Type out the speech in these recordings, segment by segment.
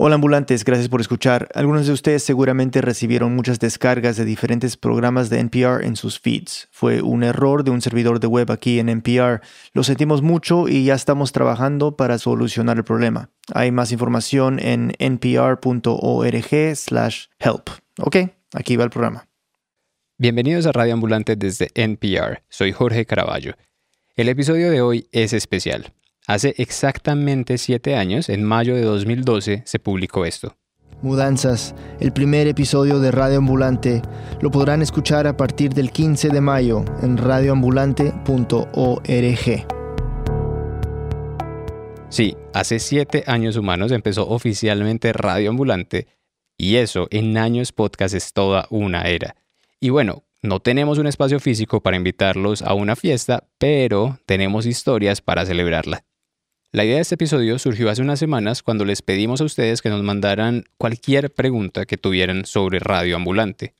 Hola ambulantes, gracias por escuchar. Algunos de ustedes seguramente recibieron muchas descargas de diferentes programas de NPR en sus feeds. Fue un error de un servidor de web aquí en NPR. Lo sentimos mucho y ya estamos trabajando para solucionar el problema. Hay más información en npr.org slash help. Ok, aquí va el programa. Bienvenidos a Radio Ambulante desde NPR. Soy Jorge Caraballo. El episodio de hoy es especial. Hace exactamente siete años, en mayo de 2012, se publicó esto. Mudanzas, el primer episodio de Radio Ambulante, lo podrán escuchar a partir del 15 de mayo en radioambulante.org. Sí, hace siete años humanos empezó oficialmente Radio Ambulante y eso en años podcast es toda una era. Y bueno, no tenemos un espacio físico para invitarlos a una fiesta, pero tenemos historias para celebrarla. La idea de este episodio surgió hace unas semanas cuando les pedimos a ustedes que nos mandaran cualquier pregunta que tuvieran sobre Radio Ambulante.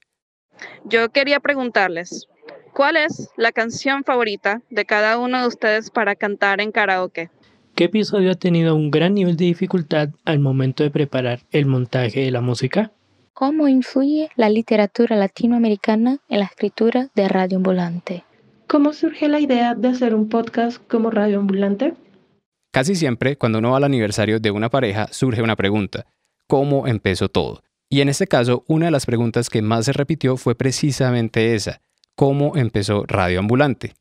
Yo quería preguntarles, ¿cuál es la canción favorita de cada uno de ustedes para cantar en karaoke? ¿Qué episodio ha tenido un gran nivel de dificultad al momento de preparar el montaje de la música? ¿Cómo influye la literatura latinoamericana en la escritura de Radio Ambulante? ¿Cómo surge la idea de hacer un podcast como Radio Ambulante? Casi siempre, cuando uno va al aniversario de una pareja, surge una pregunta. ¿Cómo empezó todo? Y en este caso, una de las preguntas que más se repitió fue precisamente esa. ¿Cómo empezó Radio Ambulante?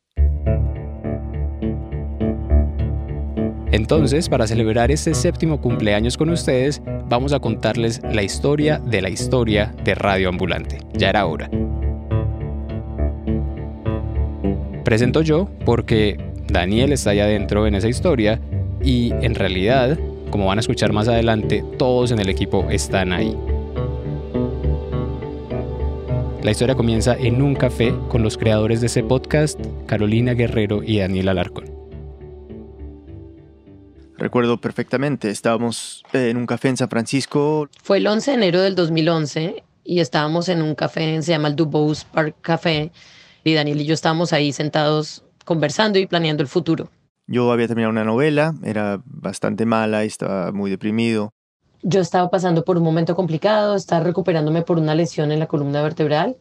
Entonces, para celebrar este séptimo cumpleaños con ustedes, vamos a contarles la historia de la historia de Radio Ambulante. Ya era hora. Presento yo porque Daniel está ahí adentro en esa historia y en realidad, como van a escuchar más adelante, todos en el equipo están ahí. La historia comienza en un café con los creadores de ese podcast, Carolina Guerrero y Daniel Alarcón. Recuerdo perfectamente, estábamos en un café en San Francisco. Fue el 11 de enero del 2011 y estábamos en un café, se llama el Dubose Park Café, y Daniel y yo estábamos ahí sentados conversando y planeando el futuro. Yo había terminado una novela, era bastante mala y estaba muy deprimido. Yo estaba pasando por un momento complicado, estaba recuperándome por una lesión en la columna vertebral.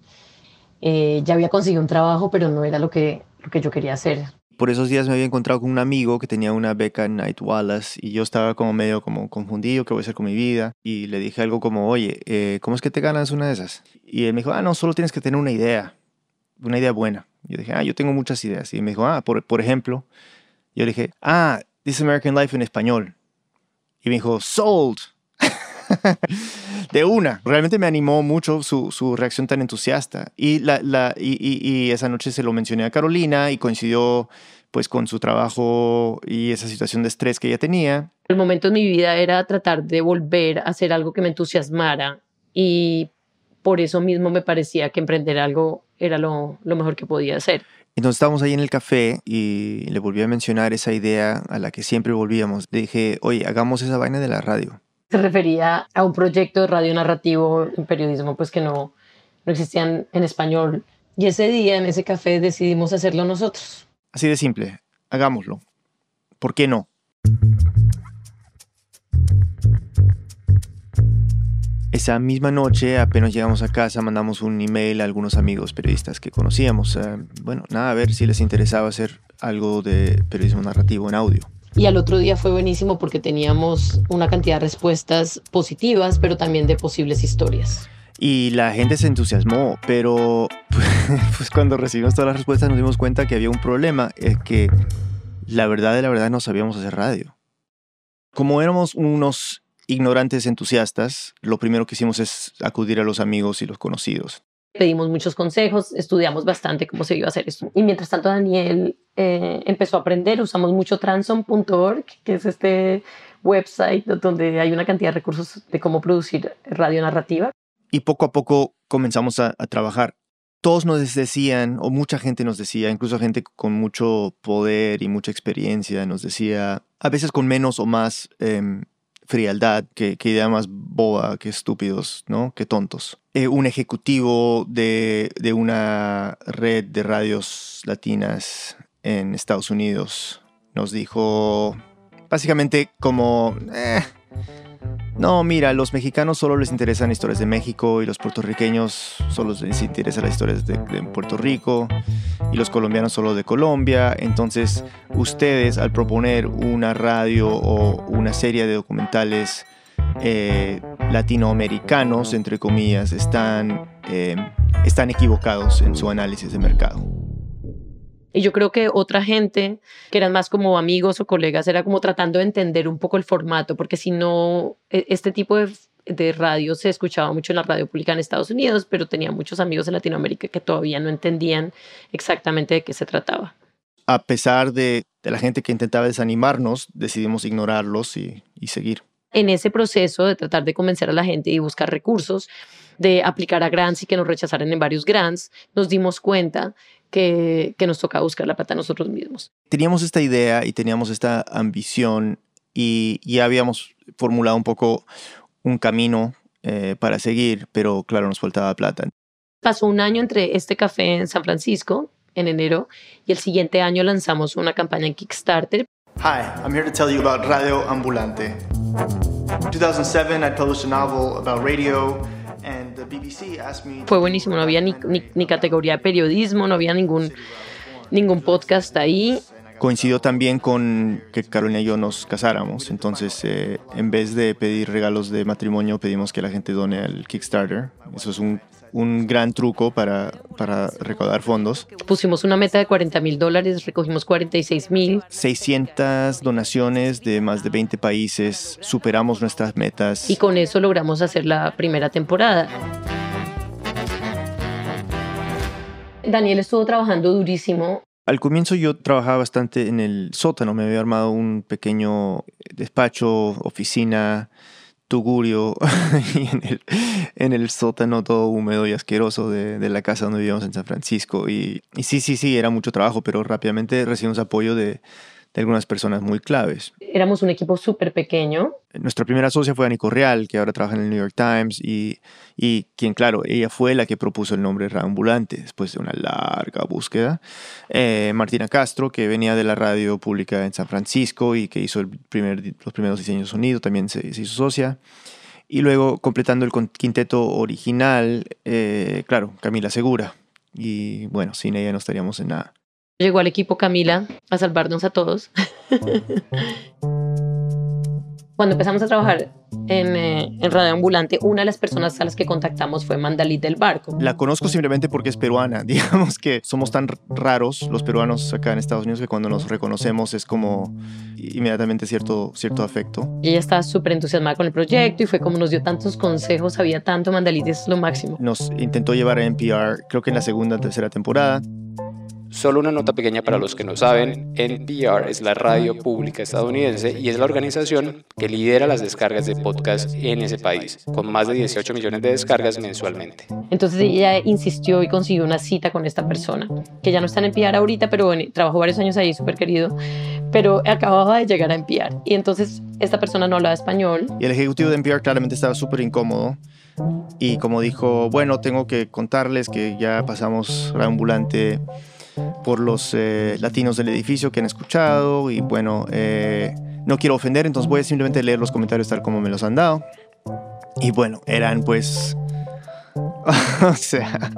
Eh, ya había conseguido un trabajo, pero no era lo que, lo que yo quería hacer. Por esos días me había encontrado con un amigo que tenía una beca en Night Wallace y yo estaba como medio como confundido, ¿qué voy a hacer con mi vida? Y le dije algo como, oye, eh, ¿cómo es que te ganas una de esas? Y él me dijo, ah, no, solo tienes que tener una idea, una idea buena. Yo dije, ah, yo tengo muchas ideas. Y me dijo, ah, por, por ejemplo, yo le dije, ah, This American Life en español. Y me dijo, sold. de una. Realmente me animó mucho su, su reacción tan entusiasta. Y, la, la, y, y, esa noche se lo mencioné a Carolina y coincidió pues con su trabajo y esa situación de estrés que ella tenía. El momento en mi vida era tratar de volver a hacer algo que me entusiasmara y por eso mismo me parecía que emprender algo era lo, lo mejor que podía hacer. Entonces estábamos ahí en el café y le volví a mencionar esa idea a la que siempre volvíamos. dije, oye, hagamos esa vaina de la radio. Se refería a un proyecto de radio narrativo en periodismo pues que no, no existían en español. Y ese día en ese café decidimos hacerlo nosotros. Así de simple, hagámoslo. ¿Por qué no? Esa misma noche, apenas llegamos a casa, mandamos un email a algunos amigos periodistas que conocíamos. Eh, bueno, nada, a ver si les interesaba hacer algo de periodismo narrativo en audio. Y al otro día fue buenísimo porque teníamos una cantidad de respuestas positivas, pero también de posibles historias. Y la gente se entusiasmó, pero pues cuando recibimos todas las respuestas nos dimos cuenta que había un problema, es que la verdad de la verdad no sabíamos hacer radio. Como éramos unos ignorantes entusiastas, lo primero que hicimos es acudir a los amigos y los conocidos. Pedimos muchos consejos, estudiamos bastante cómo se iba a hacer esto. Y mientras tanto Daniel eh, empezó a aprender, usamos mucho transom.org, que es este website donde hay una cantidad de recursos de cómo producir radio narrativa. Y poco a poco comenzamos a, trabajar todos nos decían, o mucha gente nos decía, incluso gente con mucho poder y mucha experiencia, nos decía, a veces con menos o más em, frialdad, que, idea más boba, que estúpidos, ¿no? Que tontos. Eh, un ejecutivo de, de, una red de radios latinas en Estados Unidos nos dijo básicamente como, eh, no, mira, los mexicanos solo les interesan historias de México y los puertorriqueños solo les interesan las historias de, Puerto Rico y los colombianos solo de Colombia. Entonces, ustedes al proponer una radio o una serie de documentales eh, latinoamericanos, entre comillas, están, eh, están equivocados en su análisis de mercado. Y yo creo que otra gente, que eran más como amigos o colegas, era como tratando de entender un poco el formato, porque si no, e, este tipo de, de radio se escuchaba mucho en la radio pública en Estados Unidos, pero tenía muchos amigos en Latinoamérica que todavía no entendían exactamente de qué se trataba. A pesar de, de la gente que intentaba desanimarnos, decidimos ignorarlos y, y seguir. En ese proceso de tratar de convencer a la gente y buscar recursos, de aplicar a grants y que nos rechazaran en varios grants, nos dimos cuenta que, que nos toca buscar la plata nosotros mismos. Teníamos esta idea y teníamos esta ambición y ya habíamos formulado un poco un camino eh, para seguir, pero claro, nos faltaba plata. Pasó un año entre este café en San Francisco, en enero, y el siguiente año lanzamos una campaña en Kickstarter. Hi, I'm here to tell you about Radio Ambulante. In 2007, I published a novel about radio fue buenísimo, no había ni, ni, ni, categoría de periodismo, no había ningún, ningún podcast ahí. Coincidió también con que Carolina y yo nos casáramos, entonces eh, en vez de pedir regalos de matrimonio pedimos que la gente done al Kickstarter. Eso es un, un gran truco para, para recaudar fondos. Pusimos una meta de 40 mil dólares, recogimos 46 mil. 600 donaciones de más de 20 países, superamos nuestras metas. Y con eso logramos hacer la primera temporada. Daniel estuvo trabajando durísimo al comienzo yo trabajaba bastante en el sótano, me había armado un pequeño despacho, oficina, tugurio, y en el, en el, sótano todo húmedo y asqueroso de, de, la casa donde vivíamos en San Francisco. Y, y sí, sí, sí, era mucho trabajo, pero rápidamente recibimos apoyo de, de algunas personas muy claves. Éramos un equipo súper pequeño. Nuestra primera socia fue Ani Correal, que ahora trabaja en el New York Times, y, y quien, claro, ella fue la que propuso el nombre Ambulante después de una larga búsqueda. Eh, Martina Castro, que venía de la radio pública en San Francisco y que hizo el primer, los primeros diseños de sonido, también se, se hizo socia. Y luego, completando el quinteto original, eh, claro, Camila Segura. Y bueno, sin ella no estaríamos en nada. Llegó al equipo Camila a salvarnos a todos. Cuando empezamos a trabajar en, eh, en, Radio Ambulante, una de las personas a las que contactamos fue Mandalit del Barco. La conozco simplemente porque es peruana. Digamos que somos tan raros los peruanos acá en Estados Unidos que cuando nos reconocemos es como inmediatamente cierto, cierto afecto. Ella estaba súper entusiasmada con el proyecto y fue como nos dio tantos consejos, sabía tanto, Mandalit es lo máximo. Nos intentó llevar a NPR, creo que en la segunda o tercera temporada. Solo una nota pequeña para los que no saben, NPR es la radio pública estadounidense y es la organización que lidera las descargas de podcast en ese país, con más de 18 millones de descargas mensualmente. Entonces ella insistió y consiguió una cita con esta persona, que ya no está en NPR ahorita, pero bueno, trabajó varios años ahí, súper querido, pero acababa de llegar a NPR. Y entonces esta persona no hablaba español. Y el ejecutivo de NPR claramente estaba súper incómodo. Y como dijo, bueno, tengo que contarles que ya pasamos la ambulante por los eh, latinos del edificio que han escuchado y bueno, eh, no quiero ofender, entonces voy a simplemente leer los comentarios tal como me los han dado. Y bueno, eran pues... o sea...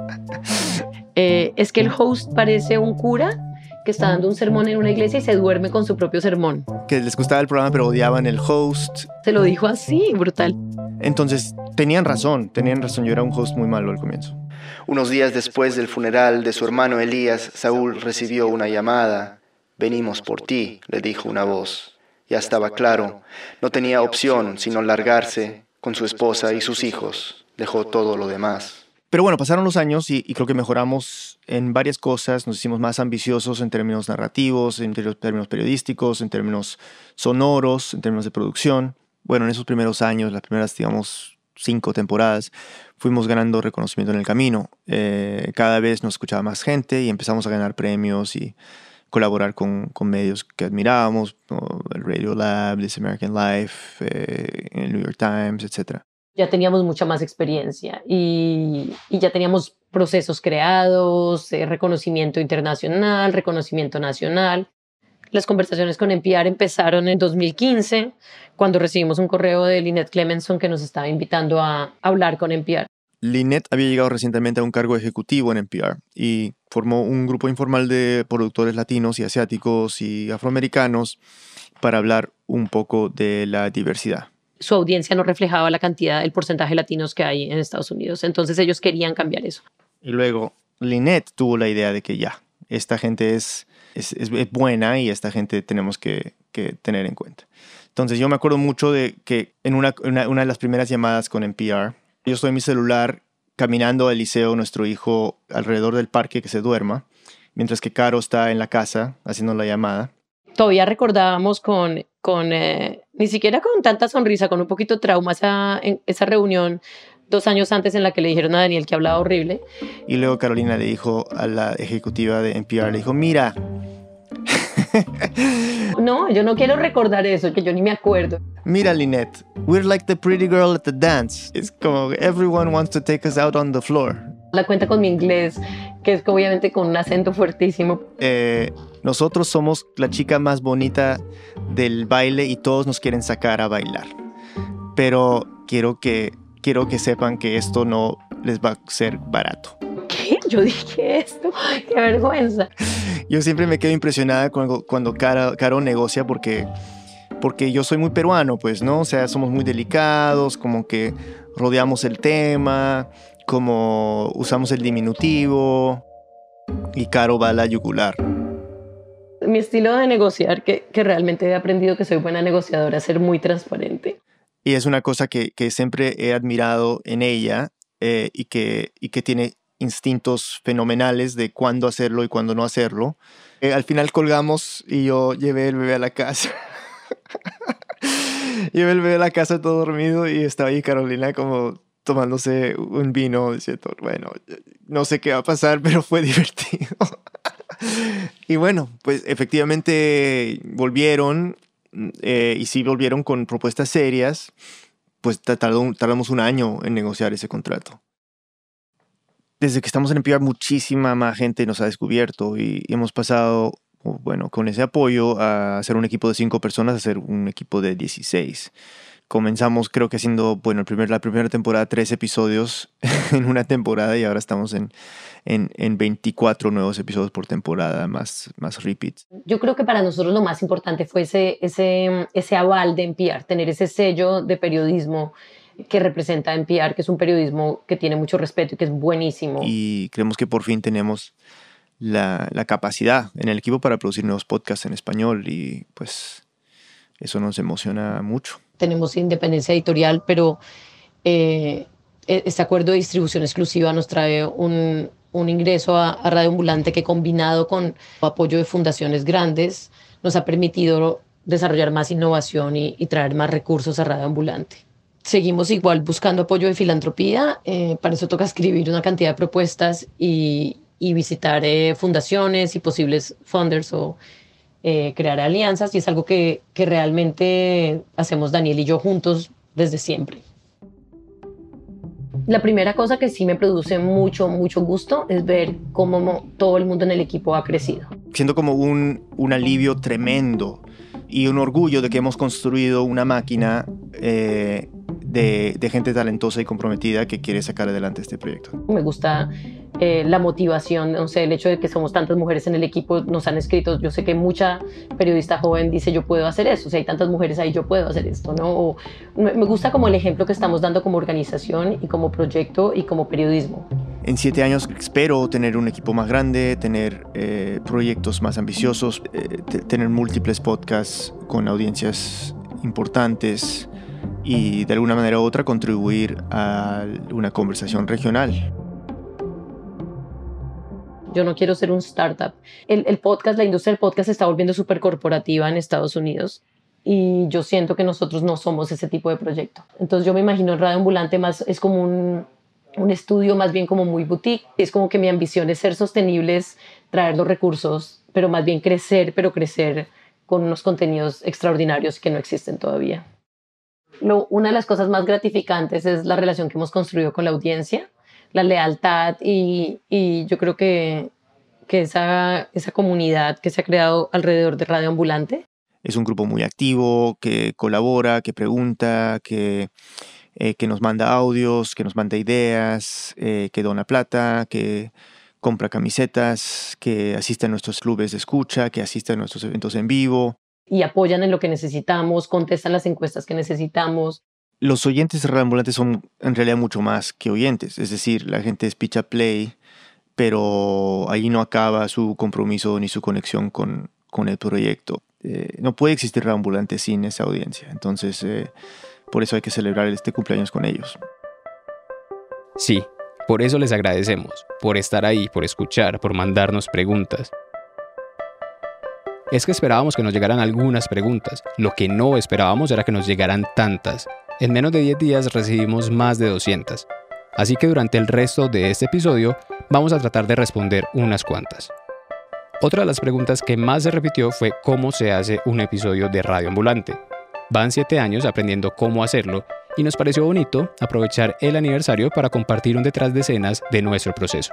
Eh, es que el host parece un cura que está dando un sermón en una iglesia y se duerme con su propio sermón. Que les gustaba el programa pero odiaban el host. Se lo dijo así, brutal. Entonces, tenían razón, tenían razón, yo era un host muy malo al comienzo. Unos días después del funeral de su hermano Elías, Saúl recibió una llamada. Venimos por ti, le dijo una voz. Ya estaba claro, no tenía opción sino largarse con su esposa y sus hijos. Dejó todo lo demás. Pero bueno, pasaron los años y, creo que mejoramos en varias cosas, nos hicimos más ambiciosos en términos narrativos, en términos periodísticos, en términos sonoros, en términos de producción. Bueno, en esos primeros años, las primeras, digamos, cinco temporadas, fuimos ganando reconocimiento en el camino. Eh, cada vez nos escuchaba más gente y empezamos a ganar premios y colaborar con, con medios que admirábamos, el Radio Lab, This American Life, eh, el New York Times, etc. Ya teníamos mucha más experiencia y, y ya teníamos procesos creados, eh, reconocimiento internacional, reconocimiento nacional. Las conversaciones con NPR empezaron en 2015, cuando recibimos un correo de Lynette Clemenson que nos estaba invitando a hablar con NPR. Lynette había llegado recientemente a un cargo ejecutivo en NPR y formó un grupo informal de productores latinos y asiáticos y afroamericanos para hablar un poco de la diversidad. Su audiencia no reflejaba la cantidad, el porcentaje de latinos que hay en Estados Unidos, entonces ellos querían cambiar eso. Y luego Lynette tuvo la idea de que ya, esta gente es, es, es buena y esta gente tenemos que, que, tener en cuenta. Entonces yo me acuerdo mucho de que en una, una, de las primeras llamadas con NPR, yo estoy en mi celular caminando al liceo, nuestro hijo alrededor del parque que se duerma, mientras que Caro está en la casa haciendo la llamada. Todavía recordábamos con, con eh, ni siquiera con tanta sonrisa, con un poquito trauma esa, esa reunión dos años antes en la que le dijeron a Daniel que hablaba horrible. Y luego Carolina le dijo a la ejecutiva de NPR, le dijo, mira. no, yo no quiero recordar eso, que yo ni me acuerdo. Mira, Lynette, we're like the pretty girl at the dance. Es como everyone wants to take us out on the floor. La cuenta con mi inglés, que es obviamente con un acento fuertísimo. Eh, nosotros somos la chica más bonita del baile y todos nos quieren sacar a bailar. Pero quiero que quiero que sepan que esto no les va a ser barato. ¿Qué? Yo dije esto. Qué vergüenza. Yo siempre me quedo impresionada cuando, cuando Caro, Caro negocia porque, porque yo soy muy peruano, pues, ¿no? O sea, somos muy delicados, como que rodeamos el tema, como usamos el diminutivo y Caro va a la yugular. Mi estilo de negociar, que, que realmente he aprendido que soy buena negociadora, es ser muy transparente. Y es una cosa que, que siempre he admirado en ella eh, y, que, y que tiene instintos fenomenales de cuándo hacerlo y cuándo no hacerlo. Eh, al final colgamos y yo llevé el bebé a la casa. llevé el bebé a la casa todo dormido y estaba ahí Carolina como tomándose un vino diciendo, bueno, no sé qué va a pasar, pero fue divertido. y bueno, pues efectivamente volvieron eh, y sí volvieron con propuestas serias, pues tardó, tardamos un año en negociar ese contrato. Desde que estamos en NPR, muchísima más gente nos ha descubierto y hemos pasado, bueno, con ese apoyo a hacer un equipo de cinco personas a ser un equipo de 16 comenzamos creo que haciendo, bueno, el primer, la primera temporada, tres episodios en una temporada y ahora estamos en, en, en, 24 nuevos episodios por temporada, más, más repeats. Yo creo que para nosotros lo más importante fue ese, ese, ese aval de NPR, tener ese sello de periodismo que representa NPR, que es un periodismo que tiene mucho respeto y que es buenísimo. Y creemos que por fin tenemos la, la capacidad en el equipo para producir nuevos podcasts en español y pues eso nos emociona mucho tenemos independencia editorial, pero eh, e-, este acuerdo de distribución exclusiva nos trae un, un ingreso a, a, Radio Ambulante que combinado con apoyo de fundaciones grandes nos ha permitido desarrollar más innovación y, traer más recursos a Radio Ambulante. Seguimos igual buscando apoyo de filantropía, eh, para eso toca escribir una cantidad de propuestas y, visitar eh, fundaciones y posibles funders o eh, crear alianzas y es algo que realmente hacemos Daniel y yo juntos desde siempre. La primera cosa que sí me produce mucho, mucho gusto es ver cómo todo el mundo en el equipo ha crecido. Siento como un, un alivio tremendo y un orgullo de que hemos construido una máquina eh, de, de, gente talentosa y comprometida que quiere sacar adelante este proyecto. Me gusta eh, la motivación, no sé, el hecho de que somos tantas mujeres en el equipo, nos han escrito, yo sé que mucha periodista joven dice yo puedo hacer eso, si hay tantas mujeres ahí yo puedo hacer esto, ¿no? O, me gusta como el ejemplo que estamos dando como organización y como proyecto y como periodismo. En siete años espero tener un equipo más grande, tener eh, proyectos más ambiciosos, eh, tener múltiples podcasts con audiencias importantes y de alguna manera u otra contribuir a una conversación regional. Yo no quiero ser un startup. El, podcast, la industria del podcast se está volviendo súper corporativa en Estados Unidos y yo siento que nosotros no somos ese tipo de proyecto. Entonces yo me imagino Radio Ambulante más es como un, un estudio más bien como muy boutique. Es como que mi ambición es ser sostenibles, traer los recursos, pero más bien crecer, pero crecer con unos contenidos extraordinarios que no existen todavía. Lo, una de las cosas más gratificantes es la relación que hemos construido con la audiencia la lealtad y, y yo creo que, que esa, esa comunidad que se ha creado alrededor de Radio Ambulante? Es un grupo muy activo, que colabora, que pregunta, que, eh, que nos manda audios, que nos manda ideas, eh, que dona plata, que compra camisetas, que asiste a nuestros clubes de escucha, que asiste a nuestros eventos en vivo. Y apoyan en lo que necesitamos, contestan las encuestas que necesitamos. Los oyentes de Ambulante son en realidad mucho más que oyentes, es decir, la gente es pitch play, pero ahí no acaba su compromiso ni su conexión con, con el proyecto. Eh, no puede existir Ambulante sin esa audiencia, entonces eh, por eso hay que celebrar este cumpleaños con ellos. Sí, por eso les agradecemos, por estar ahí, por escuchar, por mandarnos preguntas. Es que esperábamos que nos llegaran algunas preguntas, lo que no esperábamos era que nos llegaran tantas. En menos de 10 días recibimos más de 200. Así que durante el resto de este episodio vamos a tratar de responder unas cuantas. Otra de las preguntas que más se repitió fue cómo se hace un episodio de Radio Ambulante. Van 7 años aprendiendo cómo hacerlo y nos pareció bonito aprovechar el aniversario para compartir un detrás de escenas de nuestro proceso.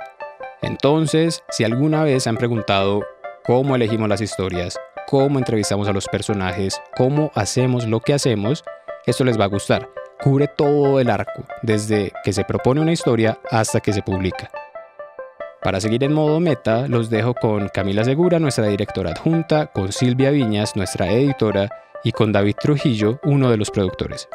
Entonces, si alguna vez han preguntado cómo elegimos las historias, cómo entrevistamos a los personajes, cómo hacemos lo que hacemos, esto les va a gustar. Cubre todo el arco, desde que se propone una historia hasta que se publica. Para seguir en modo meta, los dejo con Camila Segura, nuestra directora adjunta, con Silvia Viñas, nuestra editora, y con David Trujillo, uno de los productores.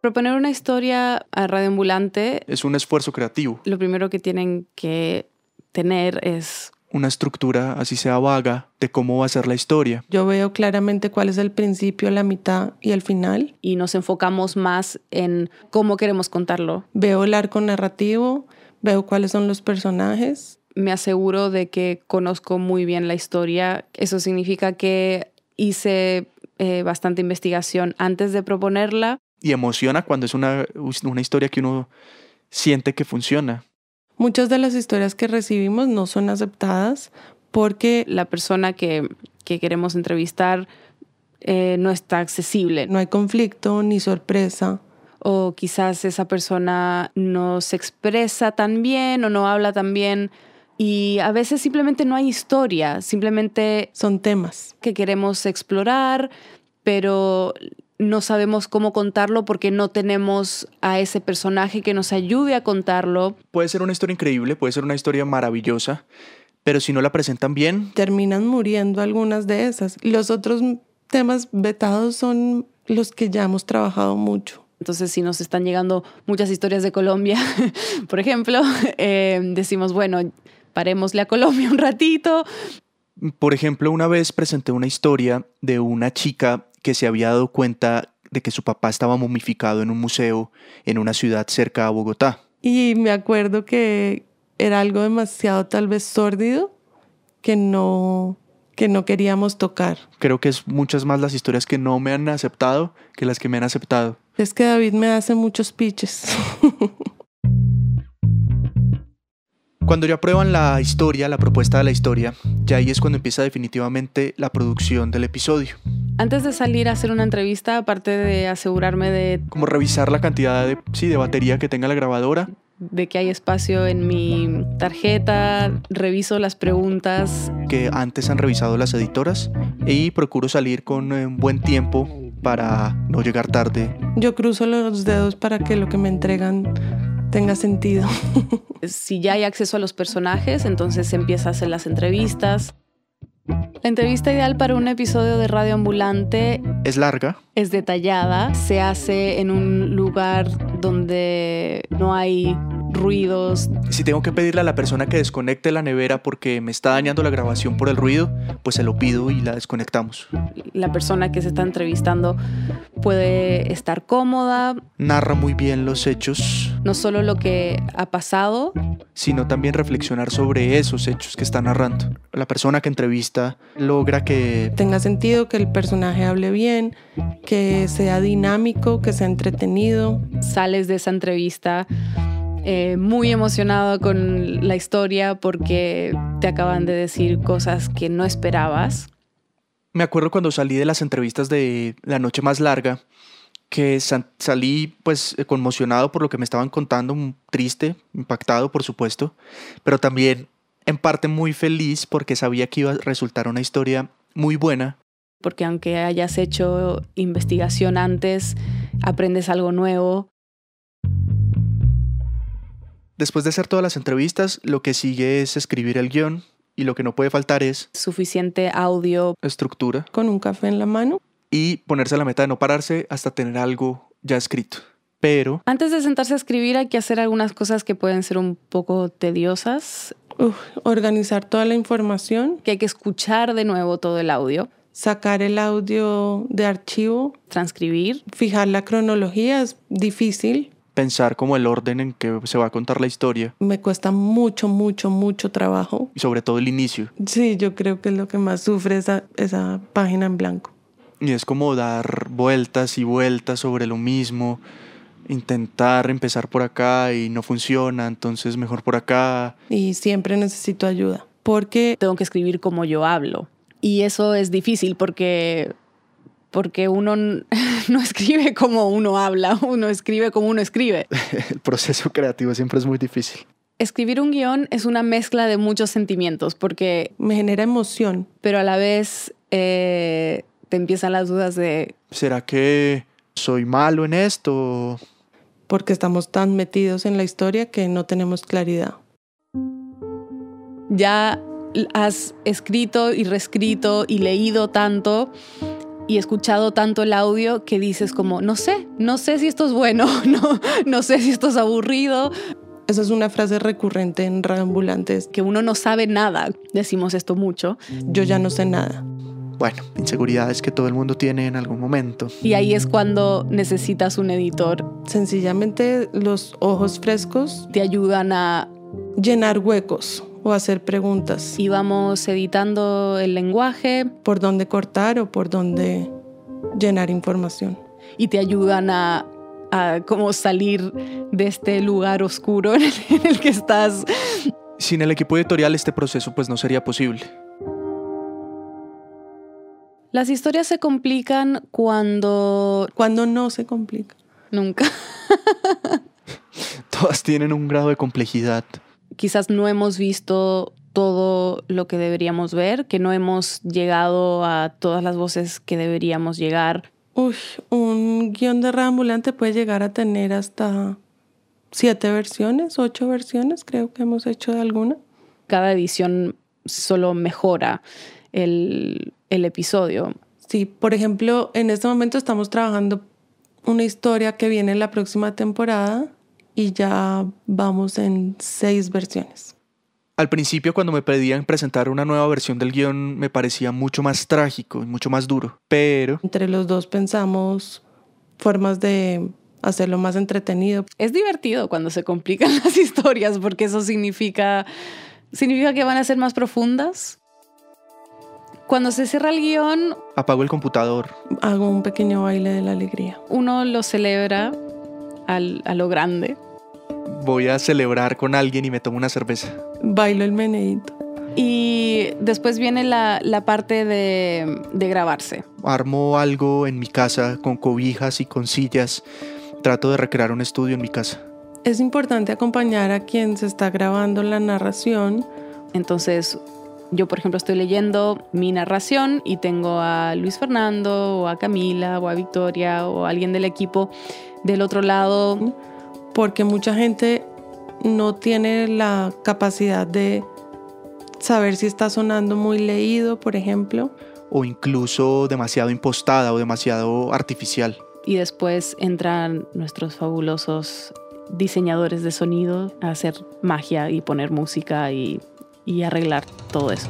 Proponer una historia a radioambulante es un esfuerzo creativo. Lo primero que tienen que tener es una estructura, así sea vaga, de cómo va a ser la historia. Yo veo claramente cuál es el principio, la mitad y el final. Y nos enfocamos más en cómo queremos contarlo. Veo el arco narrativo, veo cuáles son los personajes. Me aseguro de que conozco muy bien la historia. Eso significa que hice eh, bastante investigación antes de proponerla y emociona cuando es una, una historia que uno siente que funciona. Muchas de las historias que recibimos no son aceptadas porque la persona que, que queremos entrevistar eh, no está accesible. No hay conflicto ni sorpresa. O quizás esa persona no se expresa tan bien o no habla tan bien. Y a veces simplemente no hay historia, simplemente son temas que queremos explorar, pero no sabemos cómo contarlo porque no tenemos a ese personaje que nos ayude a contarlo. Puede ser una historia increíble, puede ser una historia maravillosa, pero si no la presentan bien... Terminan muriendo algunas de esas. Los otros temas vetados son los que ya hemos trabajado mucho. Entonces, si nos están llegando muchas historias de Colombia, por ejemplo, eh, decimos, bueno, parémosle a Colombia un ratito. Por ejemplo, una vez presenté una historia de una chica que se había dado cuenta de que su papá estaba momificado en un museo en una ciudad cerca a Bogotá. Y me acuerdo que era algo demasiado tal vez sórdido que no que no queríamos tocar. Creo que es muchas más las historias que no me han aceptado que las que me han aceptado. Es que David me hace muchos pitches. Cuando ya aprueban la historia, la propuesta de la historia, ya ahí es cuando empieza definitivamente la producción del episodio. Antes de salir a hacer una entrevista, aparte de asegurarme de... Como revisar la cantidad de, sí, de batería que tenga la grabadora. De que hay espacio en mi tarjeta, reviso las preguntas. Que antes han revisado las editoras y procuro salir con un buen tiempo para no llegar tarde. Yo cruzo los dedos para que lo que me entregan tenga sentido. si ya hay acceso a los personajes, entonces se empieza a hacer las entrevistas. La entrevista ideal para un episodio de Radio Ambulante es larga, es detallada, se hace en un lugar donde no hay ruidos. Si tengo que pedirle a la persona que desconecte la nevera porque me está dañando la grabación por el ruido, pues se lo pido y la desconectamos. La persona que se está entrevistando puede estar cómoda. Narra muy bien los hechos. No solo lo que ha pasado, sino también reflexionar sobre esos hechos que está narrando. La persona que entrevista logra que tenga sentido, que el personaje hable bien, que sea dinámico, que sea entretenido. Sales de esa entrevista eh, muy emocionado con la historia porque te acaban de decir cosas que no esperabas. Me acuerdo cuando salí de las entrevistas de La Noche Más Larga, que salí pues conmocionado por lo que me estaban contando, triste, impactado por supuesto, pero también en parte muy feliz porque sabía que iba a resultar una historia muy buena. Porque aunque hayas hecho investigación antes, aprendes algo nuevo. Después de hacer todas las entrevistas, lo que sigue es escribir el guion y lo que no puede faltar es suficiente audio, estructura, con un café en la mano y ponerse la meta de no pararse hasta tener algo ya escrito. Pero... Antes de sentarse a escribir hay que hacer algunas cosas que pueden ser un poco tediosas. organizar toda la información. Que hay que escuchar de nuevo todo el audio. Sacar el audio de archivo. Transcribir. Fijar la cronología es difícil. Pensar como el orden en que se va a contar la historia. Me cuesta mucho, mucho, mucho trabajo. Y sobre todo el inicio. Sí, yo creo que es lo que más sufre esa, esa página en blanco. Y es como dar vueltas y vueltas sobre lo mismo, intentar empezar por acá y no funciona, entonces mejor por acá. Y siempre necesito ayuda, porque tengo que escribir como yo hablo. Y eso es difícil porque porque uno no escribe como uno habla, uno escribe como uno escribe. El proceso creativo siempre es muy difícil. Escribir un guion es una mezcla de muchos sentimientos porque... Me genera emoción. Pero a la vez eh, te empiezan las dudas de... ¿Será que soy malo en esto? Porque estamos tan metidos en la historia que no tenemos claridad. Ya has escrito y reescrito y leído tanto y escuchado tanto el audio que dices como, no sé, no sé si esto es bueno, no, no sé si esto es aburrido. Esa es una frase recurrente en Ambulantes. Que uno no sabe nada. Decimos esto mucho. Yo ya no sé nada bueno, inseguridades que todo el mundo tiene en algún momento. Y ahí es cuando necesitas un editor. Sencillamente los ojos frescos te ayudan a llenar huecos o hacer preguntas. Y vamos editando el lenguaje. Por dónde cortar o por dónde llenar información. Y te ayudan a, a como salir de este lugar oscuro en el que estás. Sin el equipo editorial este proceso pues no sería posible. Las historias se complican cuando... Cuando no se complican. Nunca. Todas tienen un grado de complejidad. Quizás no hemos visto todo lo que deberíamos ver, que no hemos llegado a todas las voces que deberíamos llegar. Uy, un guion de reambulante puede llegar a tener hasta siete versiones, ocho versiones, creo que hemos hecho de alguna. Cada edición solo mejora el, el episodio. Sí, por ejemplo, en este momento estamos trabajando una historia que viene en la próxima temporada y ya vamos en seis versiones. Al principio cuando me pedían presentar una nueva versión del guion me parecía mucho más trágico y mucho más duro, pero... Entre los dos pensamos formas de hacerlo más entretenido. Es divertido cuando se complican las historias porque eso significa, significa que van a ser más profundas cuando se cierra el guion... Apago el computador. Hago un pequeño baile de la alegría. Uno lo celebra al, a lo grande. Voy a celebrar con alguien y me tomo una cerveza. Bailo el meneito. Y después viene la, la parte de, de grabarse. Armo algo en mi casa con cobijas y con sillas. Trato de recrear un estudio en mi casa. Es importante acompañar a quien se está grabando la narración. Entonces yo, por ejemplo, estoy leyendo mi narración y tengo a Luis Fernando o a Camila o a Victoria o a alguien del equipo del otro lado. Porque mucha gente no tiene la capacidad de saber si está sonando muy leído, por ejemplo. O incluso demasiado impostada o demasiado artificial. Y después entran nuestros fabulosos diseñadores de sonido a hacer magia y poner música y y arreglar todo eso.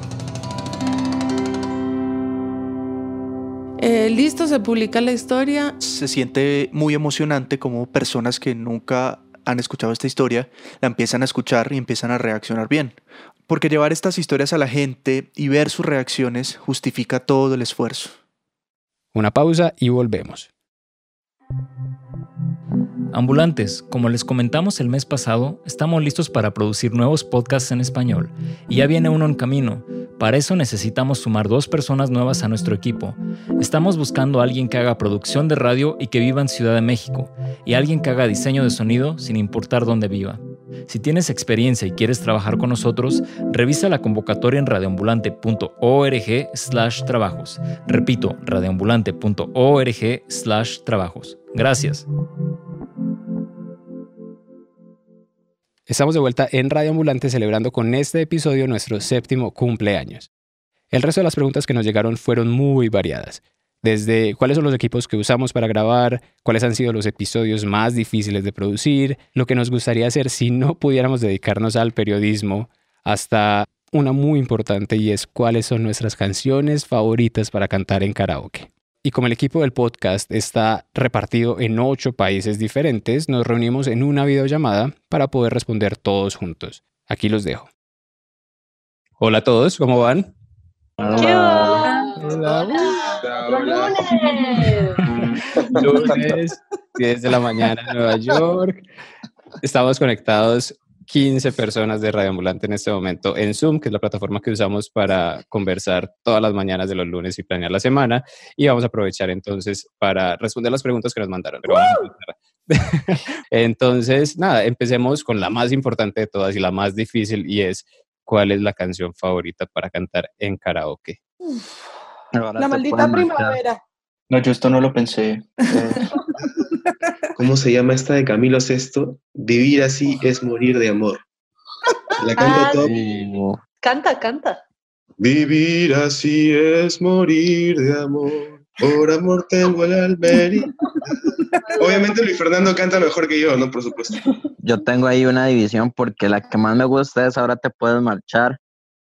Eh, listo, se publica la historia. Se siente muy emocionante como personas que nunca han escuchado esta historia la empiezan a escuchar y empiezan a reaccionar bien. Porque llevar estas historias a la gente y ver sus reacciones justifica todo el esfuerzo. Una pausa y volvemos. Ambulantes, como les comentamos el mes pasado, estamos listos para producir nuevos podcasts en español y ya viene uno en camino, Para eso necesitamos sumar dos personas nuevas a nuestro equipo. Estamos buscando a alguien que haga producción de radio y que viva en Ciudad de México, y alguien que haga diseño de sonido sin importar dónde viva. Si tienes experiencia y quieres trabajar con nosotros, revisa la convocatoria en radioambulante.org slash trabajos. Repito, radioambulante.org slash trabajos. Gracias. Estamos de vuelta en Radio Ambulante celebrando con este episodio nuestro séptimo cumpleaños. El resto de las preguntas que nos llegaron fueron muy variadas. Desde cuáles son los equipos que usamos para grabar, cuáles han sido los episodios más difíciles de producir, lo que nos gustaría hacer si no pudiéramos dedicarnos al periodismo, hasta una muy importante y es cuáles son nuestras canciones favoritas para cantar en karaoke. Y como el equipo del podcast está repartido en ocho países diferentes, nos reunimos en una videollamada para poder responder todos juntos. Aquí los dejo. Hola a todos, ¿cómo van? Hola. Hola. Lunes, 10 de la mañana en Nueva York. Estamos conectados 15 personas de Radio Ambulante en este momento en Zoom, que es la plataforma que usamos para conversar todas las mañanas de los lunes y planear la semana. Y vamos a aprovechar entonces para responder las preguntas que nos mandaron. entonces, nada, empecemos con la más importante de todas y la más difícil y es ¿cuál es la canción favorita para cantar en karaoke? La maldita primavera. No, yo esto no lo pensé. ¿Cómo se llama esta de Camilo Sesto? Vivir así es morir de amor. La canta Ah, todo. Canta, canta. Vivir así es morir de amor. Por amor tengo el almería. Obviamente Luis Fernando canta mejor que yo, ¿no? Por supuesto. Yo tengo ahí una división porque la que más me gusta es Ahora te puedes marchar,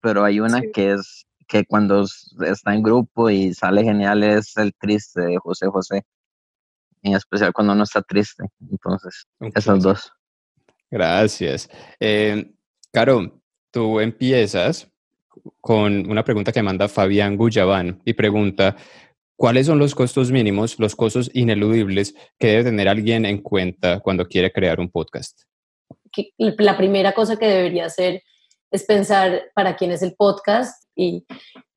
pero hay una que es que cuando está en grupo y sale genial es el triste de José José, en especial cuando uno está triste. Entonces, esas dos. Gracias. Eh, Caro, tú empiezas con una pregunta que manda Fabián Guyabán y pregunta, ¿cuáles son los costos mínimos, los costos ineludibles que debe tener alguien en cuenta cuando quiere crear un podcast? la primera cosa que debería hacer es pensar para quién es el podcast y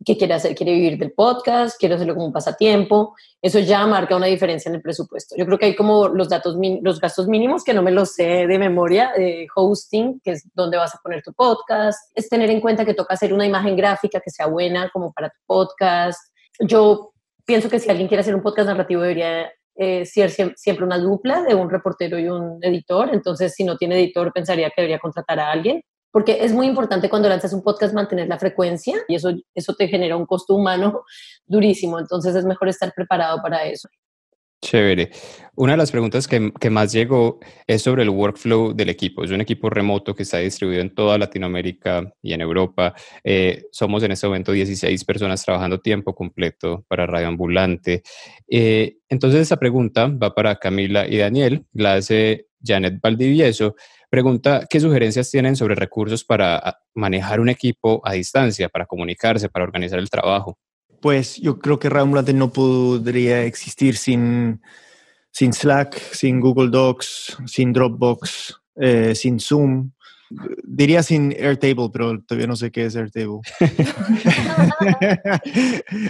qué quiere hacer. ¿Quiere vivir del podcast? ¿Quiere hacerlo como un pasatiempo? Eso ya marca una diferencia en el presupuesto. Yo creo que hay como los, datos, los gastos mínimos, que no me los sé de memoria, de hosting, que es donde vas a poner tu podcast. Es tener en cuenta que toca hacer una imagen gráfica que sea buena como para tu podcast. Yo pienso que si alguien quiere hacer un podcast narrativo debería eh, siempre una dupla de un reportero y un editor. Entonces, si no tiene editor, pensaría que debería contratar a alguien. Porque es muy importante cuando lanzas un podcast mantener la frecuencia y eso, eso te genera un costo humano durísimo. Entonces es mejor estar preparado para eso. Chévere. Una de las preguntas que, que más llegó es sobre el workflow del equipo. Es un equipo remoto que está distribuido en toda Latinoamérica y en Europa. Eh, somos en este momento 16 personas trabajando tiempo completo para Radio Ambulante. Eh, entonces, esta pregunta va para Camila y Daniel. La hace Janet Valdivieso. Pregunta, ¿qué sugerencias tienen sobre recursos para ah, manejar un equipo a distancia, para comunicarse, para organizar el trabajo? Pues yo creo que Radio Ambulante no podría existir sin, sin Slack, sin Google Docs, sin Dropbox, eh, sin Zoom. Diría sin Airtable, pero todavía no sé qué es Airtable.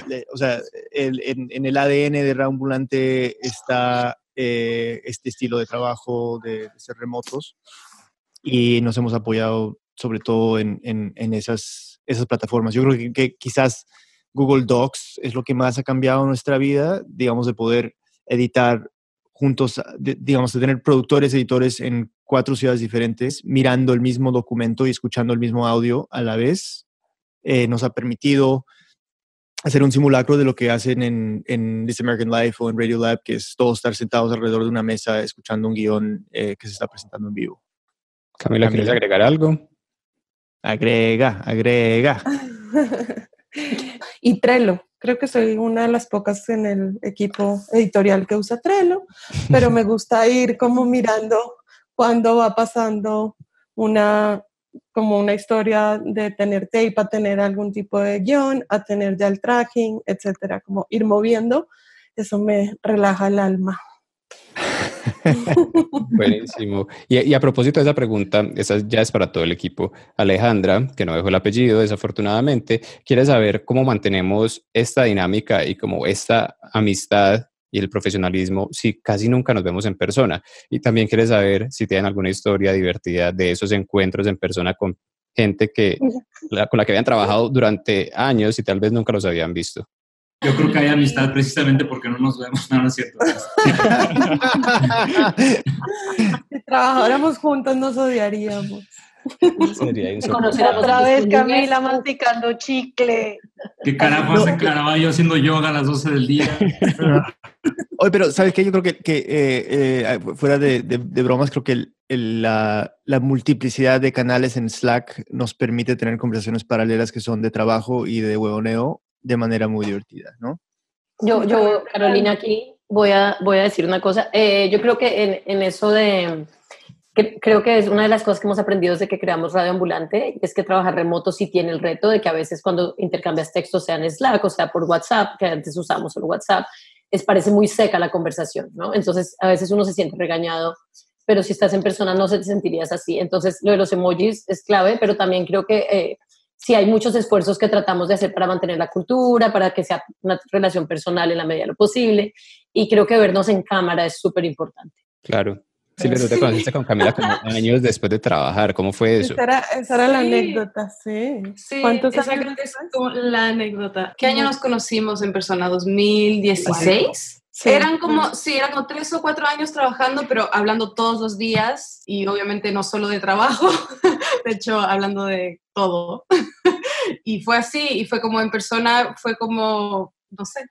Le- o sea, el- en, en el ADN de Radio Ambulante está eh, este estilo de trabajo de, de ser remotos y nos hemos apoyado sobre todo en, en- en esas, esas plataformas. Yo creo que, que quizás Google Docs es lo que más ha cambiado nuestra vida, digamos, de poder editar juntos, de- digamos, de tener productores, editores en cuatro ciudades diferentes, mirando el mismo documento y escuchando el mismo audio a la vez, eh, nos ha permitido hacer un simulacro de lo que hacen en, en This American Life o en Radio Lab, que es todos estar sentados alrededor de una mesa escuchando un guion eh, que se está presentando en vivo. Camila, ¿quieres Camila. agregar algo? Agrega, agrega. Y Trello. Creo que soy una de las pocas en el equipo editorial que usa Trello, pero me gusta ir como mirando cuando va pasando una como una historia de tener tape a tener algún tipo de guion, a tener ya el tracking, etcétera, como ir moviendo, eso me relaja el alma. Buenísimo. Y, y, a propósito de esa pregunta, esa ya es para todo el equipo. Alejandra, que no dejó el apellido desafortunadamente, quiere saber cómo mantenemos esta dinámica y como esta amistad y el profesionalismo si casi nunca nos vemos en persona. Y también quiere saber si tienen alguna historia divertida de esos encuentros en persona con gente que, con la que habían trabajado durante años y tal vez nunca los habían visto. Yo creo que hay amistad precisamente porque no nos vemos, no, no es cierto. si trabajáramos juntos nos odiaríamos. Sería otra vez Camila masticando chicle. ¿Qué carajo hace Caraballo haciendo yoga a las 12 del día? Oye, pero ¿sabes qué? Yo creo que, que eh, eh, fuera de, de, bromas, creo que el, el, la, la, multiplicidad de canales en Slack nos permite tener conversaciones paralelas que son de trabajo y de huevoneo de manera muy divertida, ¿no? Yo, yo Carolina, aquí voy a, voy a decir una cosa. Eh, yo creo que en, en eso de creo que es una de las cosas que hemos aprendido desde que creamos Radio Ambulante, es que trabajar remoto sí tiene el reto de que a veces cuando intercambias textos, sea en Slack o sea por WhatsApp, que antes usamos solo WhatsApp, es parece muy seca la conversación, ¿no? Entonces a veces uno se siente regañado, pero si estás en persona no se te sentirías así. Entonces lo de los emojis es clave, pero también creo que eh, sí hay muchos esfuerzos que tratamos de hacer para mantener la cultura, para que sea una relación personal en la medida de lo posible, y creo que vernos en cámara es súper importante. Claro, Sí, pero te conociste con Camila como años después de trabajar. ¿Cómo fue eso? Esa era, esa era la anécdota, sí. sí ¿Cuántos años? Es como la anécdota. ¿Qué año nos conocimos en persona? ¿2016? Sí, eran como, sí, eran como tres o cuatro años trabajando, pero hablando todos los días y obviamente no solo de trabajo, de hecho hablando de todo. y fue así, y fue como en persona, fue como, no sé,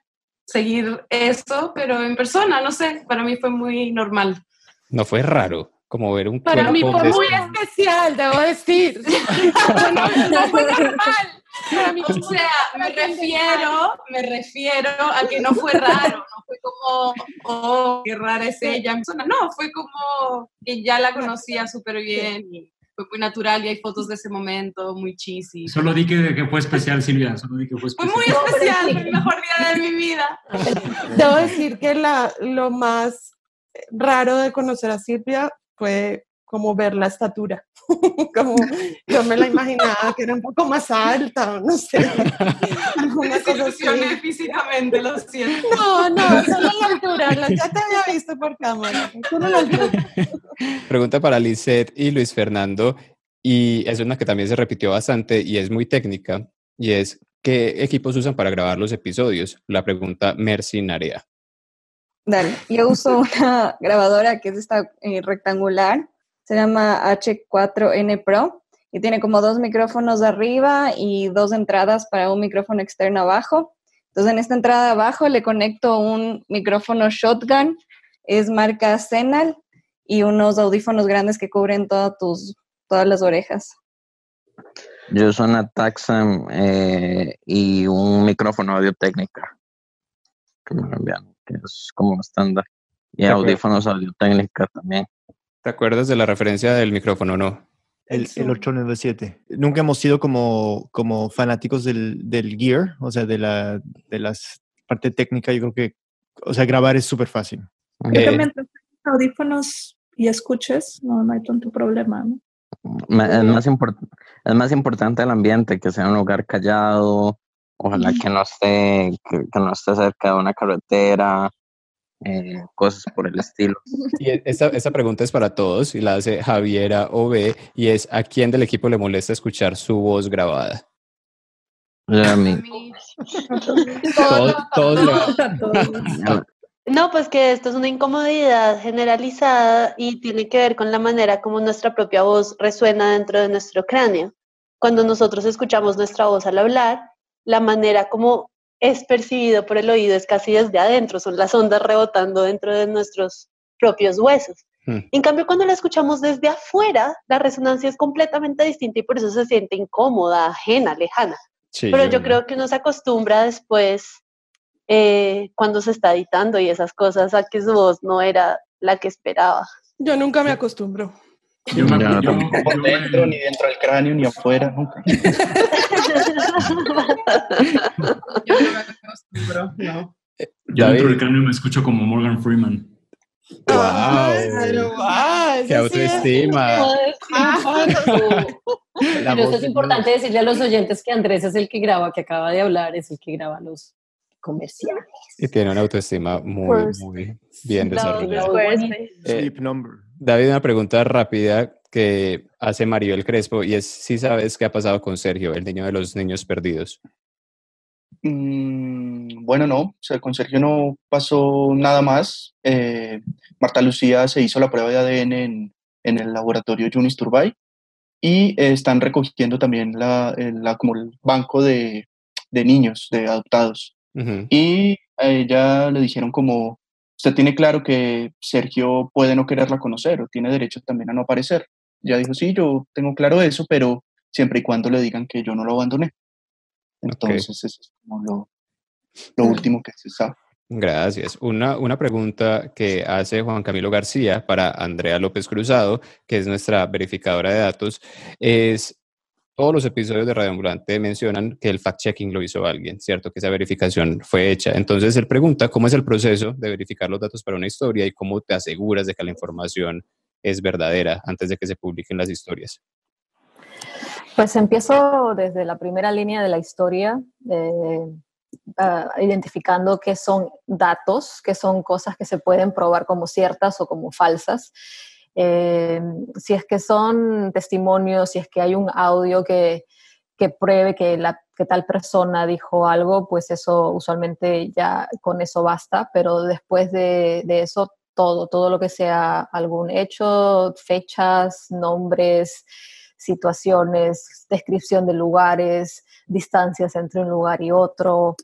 seguir esto, pero en persona, no sé, para mí fue muy normal. No fue raro como ver un Para mí fue muy especial, debo decir. no, fue normal. Para mí, o sea, me refiero, me refiero a que no fue raro, no fue como, oh, qué rara es ella. No, fue como que ya la conocía súper bien y fue muy natural y hay fotos de ese momento muy cheesy. Solo di que, que fue especial, Silvia, solo di que fue especial. Fue muy especial, fue el mejor día de mi vida. Debo decir que la, lo más raro de conocer a Silvia fue como ver la estatura. como yo me la imaginaba que era un poco más alta, no sé. Alguna cosa así. físicamente, lo siento. No, no, solo la altura. Ya te había visto por cámara. Solo la altura. Pregunta para Lizeth y Luis Fernando, y es una que también se repitió bastante y es muy técnica, y es, ¿qué equipos usan para grabar los episodios? La pregunta Mercinaria. Dale, yo uso una grabadora que es esta eh, rectangular, se llama H4N Pro y tiene como dos micrófonos arriba y dos entradas para un micrófono externo abajo. Entonces en esta entrada abajo le conecto un micrófono shotgun, es marca Zenal y unos audífonos grandes que cubren todas tus, todas las orejas. Yo uso una Taxam eh, y un micrófono audio técnica que me lo es como estándar. Y audífonos audio técnica también. ¿Te acuerdas de la referencia del micrófono, no? El, el 897. Nunca hemos sido como, como fanáticos del, del gear, o sea, de la de las parte técnica. Yo creo que, o sea, grabar es súper fácil. Eh, mientras audífonos y escuches, no, no hay tanto problema, ¿no? Es más, es más importante el ambiente, que sea un lugar callado, Ojalá que no esté, que, no esté cerca de una carretera, eh, cosas por el estilo. Y e, esta, pregunta es para todos y la hace Javiera OB y es ¿a quién del equipo le molesta escuchar su voz grabada? A mí. No, pues que esto es una incomodidad generalizada y tiene que ver con la manera como nuestra propia voz resuena dentro de nuestro cráneo. Cuando nosotros escuchamos nuestra voz al hablar, la manera como es percibido por el oído es casi desde adentro, son las ondas rebotando dentro de nuestros propios huesos. Hmm. En cambio, cuando la escuchamos desde afuera, la resonancia es completamente distinta y por eso se siente incómoda, ajena, lejana. Pero yo creo que uno se acostumbra después, eh, cuando se está editando y esas cosas, a que su voz no era la que esperaba. Yo nunca me acostumbro. Yo, me, no, por dentro, ni dentro del cráneo, ni afuera, nunca. yo no me acostumbro, no. Yo dentro del cráneo me escucho como Morgan Freeman. Wow. ¡Qué autoestima! Pero eso es importante decirle a los oyentes que Andrés es el que graba, que acaba de hablar, es el que graba los comerciales. Y tiene una autoestima muy, muy bien desarrollada. Eh, Sleep number. David, una pregunta rápida que hace Maribel Crespo y es si sabes qué ha pasado con Sergio, el niño de los niños perdidos. Mm, bueno, no, o sea, con Sergio no pasó nada más. Eh, Marta Lucía se hizo la prueba de ADN en, en el laboratorio Yunis Turbay y eh, están recogiendo también la, el- la- como el banco de, de niños, de adoptados. Y a ella le dijeron como, usted tiene claro que Sergio puede no quererla conocer o tiene derecho también a no aparecer. Ella dijo, sí, yo tengo claro eso, pero siempre y cuando le digan que yo no lo abandoné. Entonces, eso es como lo, lo último que se sabe. Gracias. Una, una pregunta que hace Juan Camilo García para Andrea López Cruzado, que es nuestra verificadora de datos, es, todos los episodios de Radio Ambulante mencionan que el fact-checking lo hizo alguien, ¿cierto? Que esa verificación fue hecha. Entonces, él pregunta, ¿cómo es el proceso de verificar los datos para una historia y cómo te aseguras de que la información es verdadera antes de que se publiquen las historias? Pues empiezo desde la primera línea de la historia, eh, ah, identificando qué son datos, qué son cosas que se pueden probar como ciertas o como falsas. Eh, si es que son testimonios, si es que hay un audio que, que pruebe que, la, que tal persona dijo algo, pues eso usualmente ya con eso basta, pero después de, de eso todo, todo lo que sea algún hecho, fechas, nombres, situaciones, descripción de lugares, distancias entre un lugar y otro.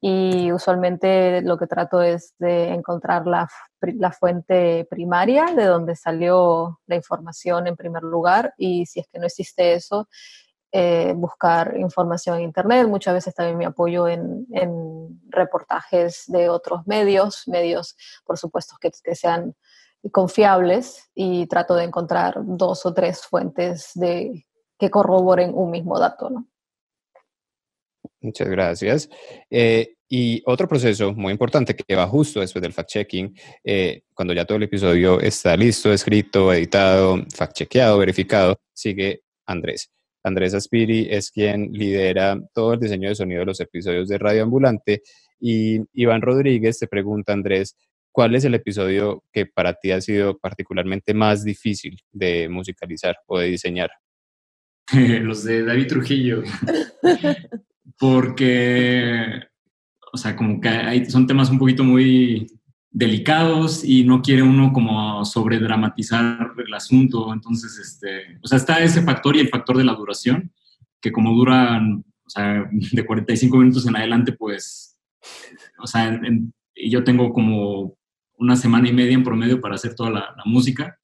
Y usualmente lo que trato es de encontrar la, la fuente primaria de donde salió la información en primer lugar y si es que no existe eso, eh, buscar información en Internet. Muchas veces también me apoyo en, en reportajes de otros medios, medios por supuesto que, que sean confiables y trato de encontrar dos o tres fuentes de, que corroboren un mismo dato. ¿no? Muchas gracias. Eh, y otro proceso muy importante que va justo después del fact-checking, eh, cuando ya todo el episodio está listo, escrito, editado, fact-chequeado, verificado, sigue Andrés. Andrés Aspiri es quien lidera todo el diseño de sonido de los episodios de Radio Ambulante. Y Iván Rodríguez te pregunta, Andrés, ¿cuál es el episodio que para ti ha sido particularmente más difícil de musicalizar o de diseñar? Los de David Trujillo. Porque, o sea, como que hay, son temas un poquito muy delicados y no quiere uno como sobredramatizar el asunto. Entonces, este, o sea, está ese factor y el factor de la duración, que como duran, o sea, de 45 minutos en adelante, pues, o sea, yo tengo como una semana y media en promedio para hacer toda la, música.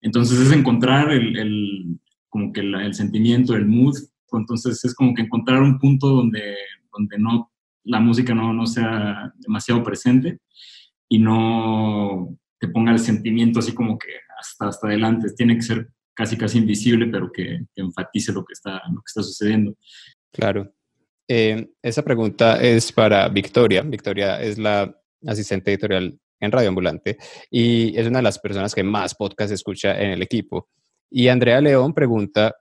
Entonces es encontrar el, como que el sentimiento, el mood. Entonces es como que encontrar un punto donde, donde no, la música no, no sea demasiado presente y no te ponga el sentimiento así como que hasta, hasta adelante. Tiene que ser casi, casi invisible, pero que, que enfatice lo que, está, lo que está sucediendo. Claro. Eh, esa pregunta es para Victoria. Victoria es la asistente editorial en Radio Ambulante y es una de las personas que más podcast escucha en el equipo. Y Andrea León pregunta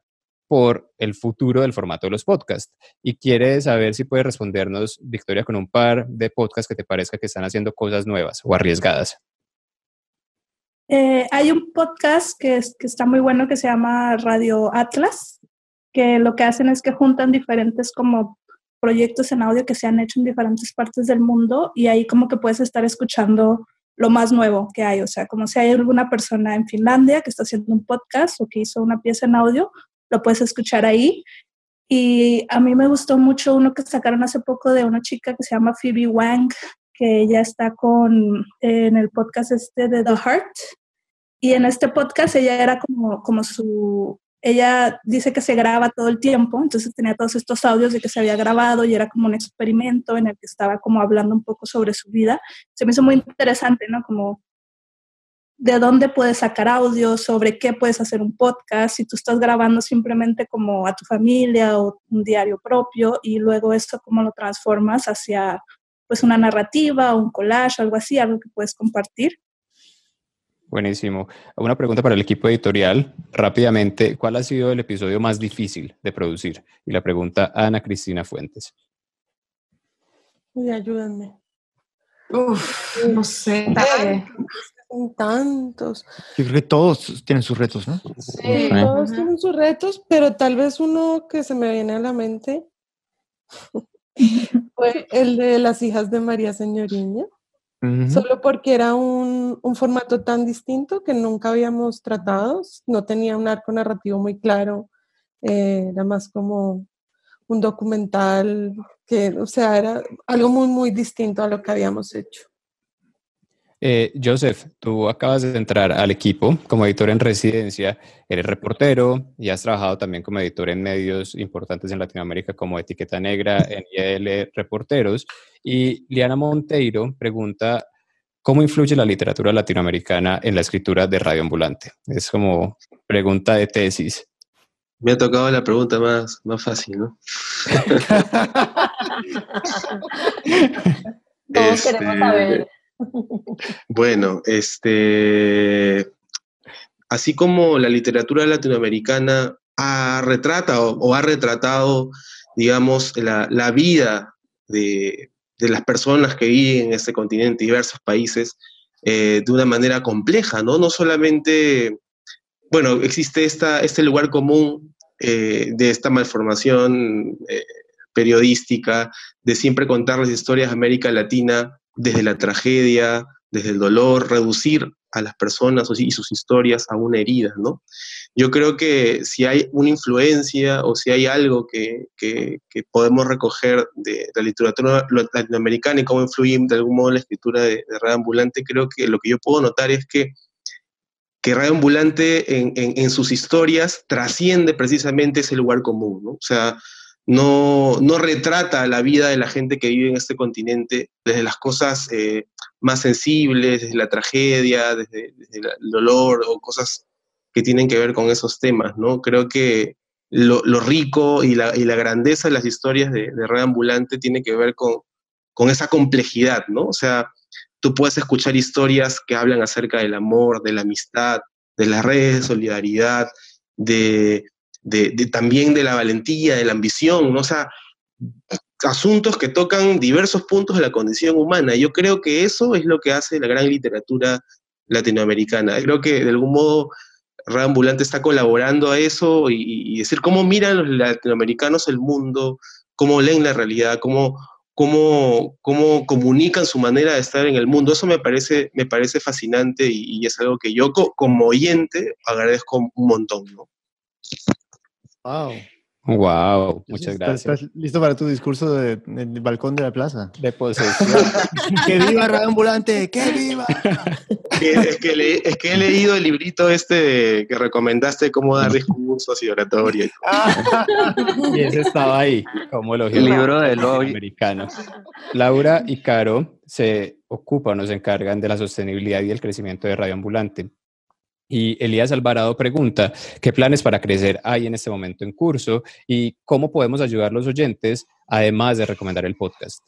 por el futuro del formato de los podcasts y quiere saber si puede respondernos, Victoria, con un par de podcasts que te parezca que están haciendo cosas nuevas o arriesgadas. Eh, hay un podcast que, es- que está muy bueno que se llama Radio Atlas, que lo que hacen es que juntan diferentes como proyectos en audio que se han hecho en diferentes partes del mundo y ahí como que puedes estar escuchando lo más nuevo que hay, o sea, como si hay alguna persona en Finlandia que está haciendo un podcast o que hizo una pieza en audio, lo puedes escuchar ahí. Y a mí me gustó mucho uno que sacaron hace poco de una chica que se llama Phoebe Wang, que ella está con en el podcast este de The Heart. Y en este podcast ella era como, como su, ella dice que se graba todo el tiempo, entonces tenía todos estos audios de que se había grabado y era como un experimento en el que estaba como hablando un poco sobre su vida. Se me hizo muy interesante, ¿no? Como de dónde puedes sacar audio, sobre qué puedes hacer un podcast, si tú estás grabando simplemente como a tu familia o un diario propio y luego esto cómo lo transformas hacia pues una narrativa, un collage, algo así, algo que puedes compartir. Buenísimo. Una pregunta para el equipo editorial. Rápidamente, ¿cuál ha sido el episodio más difícil de producir? Y la pregunta a Ana Cristina Fuentes. Uy, ayúdenme. Uf, no sé. Tantos. Yo creo que todos tienen sus retos, ¿no? Sí, todos tienen sus retos, pero tal vez uno que se me viene a la mente fue el de las hijas de María Señoriña. Solo porque era un, un, formato tan distinto que nunca habíamos tratado, no tenía un arco narrativo muy claro, eh, era más como un documental que, o sea, era algo muy, muy distinto a lo que habíamos hecho. Eh, Joseph, tú acabas de entrar al equipo como editor en residencia, eres reportero y has trabajado también como editor en medios importantes en Latinoamérica como Etiqueta Negra, NIL Reporteros. Y Liana Monteiro pregunta, ¿cómo influye la literatura latinoamericana en la escritura de Radio Ambulante? Es como pregunta de tesis. Me ha tocado la pregunta más, más fácil, ¿no? Todos queremos saber. Bueno, este, así como la literatura latinoamericana ha retratado o ha retratado, digamos, la, vida de, las personas que viven en este continente, diversos países, eh, de una manera compleja, ¿no? No solamente, bueno, existe esta, este lugar común eh, de esta malformación eh, periodística, de siempre contar las historias de América Latina desde la tragedia, desde el dolor, reducir a las personas y sus historias a una herida, ¿no? Yo creo que si hay una influencia o si hay algo que, podemos recoger de la literatura latinoamericana y cómo influye de algún modo la escritura de, de Radio Ambulante, creo que lo que yo puedo notar es que, que Radio Ambulante en, en sus historias trasciende precisamente ese lugar común, ¿no? O sea, no, no retrata la vida de la gente que vive en este continente desde las cosas eh, más sensibles, desde la tragedia, desde, el dolor o cosas que tienen que ver con esos temas, ¿no? Creo que lo, rico y la, grandeza de las historias de, de Red Ambulante tiene que ver con, con esa complejidad, ¿no? O sea, tú puedes escuchar historias que hablan acerca del amor, de la amistad, de las redes de solidaridad, de, de, también de la valentía, de la ambición, ¿no? o sea, asuntos que tocan diversos puntos de la condición humana. Yo creo que eso es lo que hace la gran literatura latinoamericana. Creo que de algún modo Reambulante está colaborando a eso y, decir cómo miran los latinoamericanos el mundo, cómo leen la realidad, cómo, cómo, cómo comunican su manera de estar en el mundo. Eso me parece, me parece fascinante y, es algo que yo como oyente agradezco un montón. Wow. Wow, muchas gracias. ¿Estás listo para tu discurso de, del balcón de la plaza? De posesión. ¡Que viva Radio Ambulante! ¡Que viva! es, que es, que he leído el librito este que recomendaste, cómo dar discursos y oratoria. y ese estaba ahí, como el libro de hoy. americano. Laura y Caro se ocupan o se encargan de la sostenibilidad y el crecimiento de Radio Ambulante. Y Elías Alvarado pregunta, ¿qué planes para crecer hay en este momento en curso y cómo podemos ayudar a los oyentes, además de recomendar el podcast?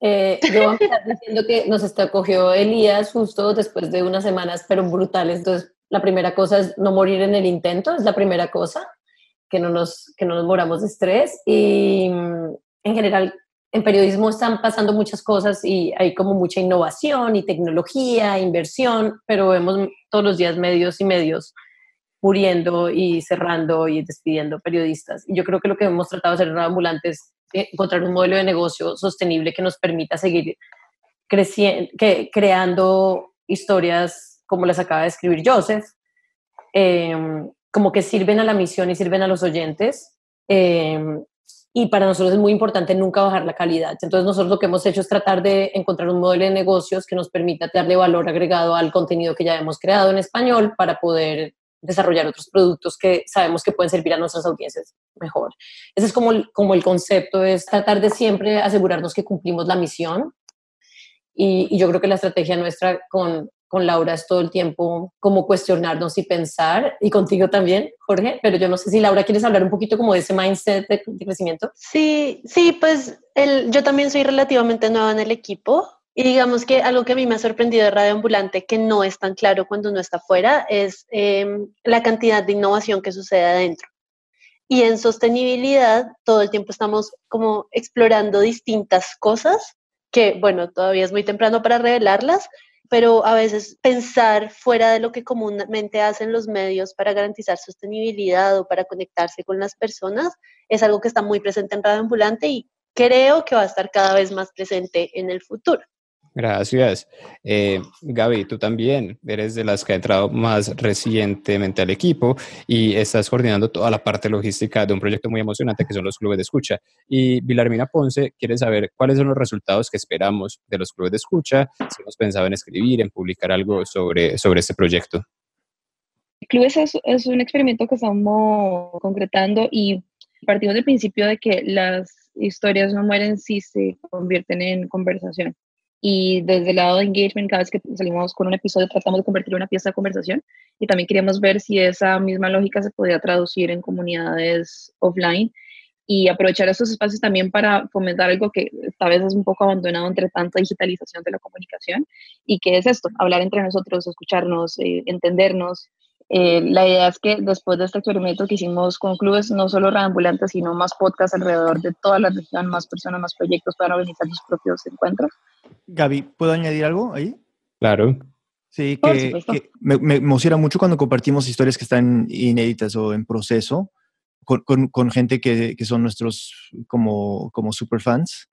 Eh, yo voy a empezar diciendo que nos acogió Elías justo después de unas semanas, pero brutales. Entonces, la primera cosa es no morir en el intento, es la primera cosa, que no nos, que no nos moramos de estrés. Y mm, en general, en periodismo están pasando muchas cosas y hay como mucha innovación y tecnología, inversión, pero vemos todos los días medios y medios muriendo y cerrando y despidiendo periodistas. Y yo creo que lo que hemos tratado de hacer en Ambulante es encontrar un modelo de negocio sostenible que nos permita seguir creciendo, que, creando historias como las acaba de escribir Joseph, em, como que sirven a la misión y sirven a los oyentes. Eh, y para nosotros es muy importante nunca bajar la calidad. Entonces nosotros lo que hemos hecho es tratar de encontrar un modelo de negocios que nos permita darle valor agregado al contenido que ya hemos creado en español para poder desarrollar otros productos que sabemos que pueden servir a nuestras audiencias mejor. Ese es como el, como el concepto, es tratar de siempre asegurarnos que cumplimos la misión. Y, y yo creo que la estrategia nuestra con, con Laura es todo el tiempo como cuestionarnos y pensar, y contigo también, Jorge, pero yo no sé si Laura quieres hablar un poquito como de ese mindset de, crecimiento. Sí, sí, pues yo también soy relativamente nueva en el equipo Y digamos que algo que a mí me ha sorprendido de Radio Ambulante, que no es tan claro cuando uno está fuera, es em, la cantidad de innovación que sucede adentro. Y en sostenibilidad, todo el tiempo estamos como explorando distintas cosas que, bueno, todavía es muy temprano para revelarlas, pero a veces pensar fuera de lo que comúnmente hacen los medios para garantizar sostenibilidad o para conectarse con las personas es algo que está muy presente en Radio Ambulante y creo que va a estar cada vez más presente en el futuro. Gracias. Eh, Gaby, tú también eres de las que ha entrado más recientemente al equipo y estás coordinando toda la parte logística de un proyecto muy emocionante que son los clubes de escucha. Y Vilarmina Ponce quiere saber cuáles son los resultados que esperamos de los clubes de escucha, si hemos pensado en escribir, en publicar algo sobre, sobre este proyecto. Clubes es, es un experimento que estamos concretando y partimos del principio de que las historias no mueren si se convierten en conversación y desde el lado de engagement, cada vez que salimos con un episodio tratamos de convertirlo en una pieza de conversación y también queríamos ver si esa misma lógica se podía traducir en comunidades offline y aprovechar estos espacios también para fomentar algo que tal vez es un poco abandonado entre tanta digitalización de la comunicación y que es esto, hablar entre nosotros, escucharnos, eh, entendernos eh, la idea es que después de este experimento que hicimos con clubes, no solo reambulantes, sino más podcasts alrededor de toda la región, más personas, más proyectos para organizar sus propios encuentros. Gaby, ¿puedo añadir algo ahí? Claro. Sí, que, me, me, emociona mucho cuando compartimos historias que están inéditas o en proceso con, con, con gente que, que, son nuestros como, como superfans.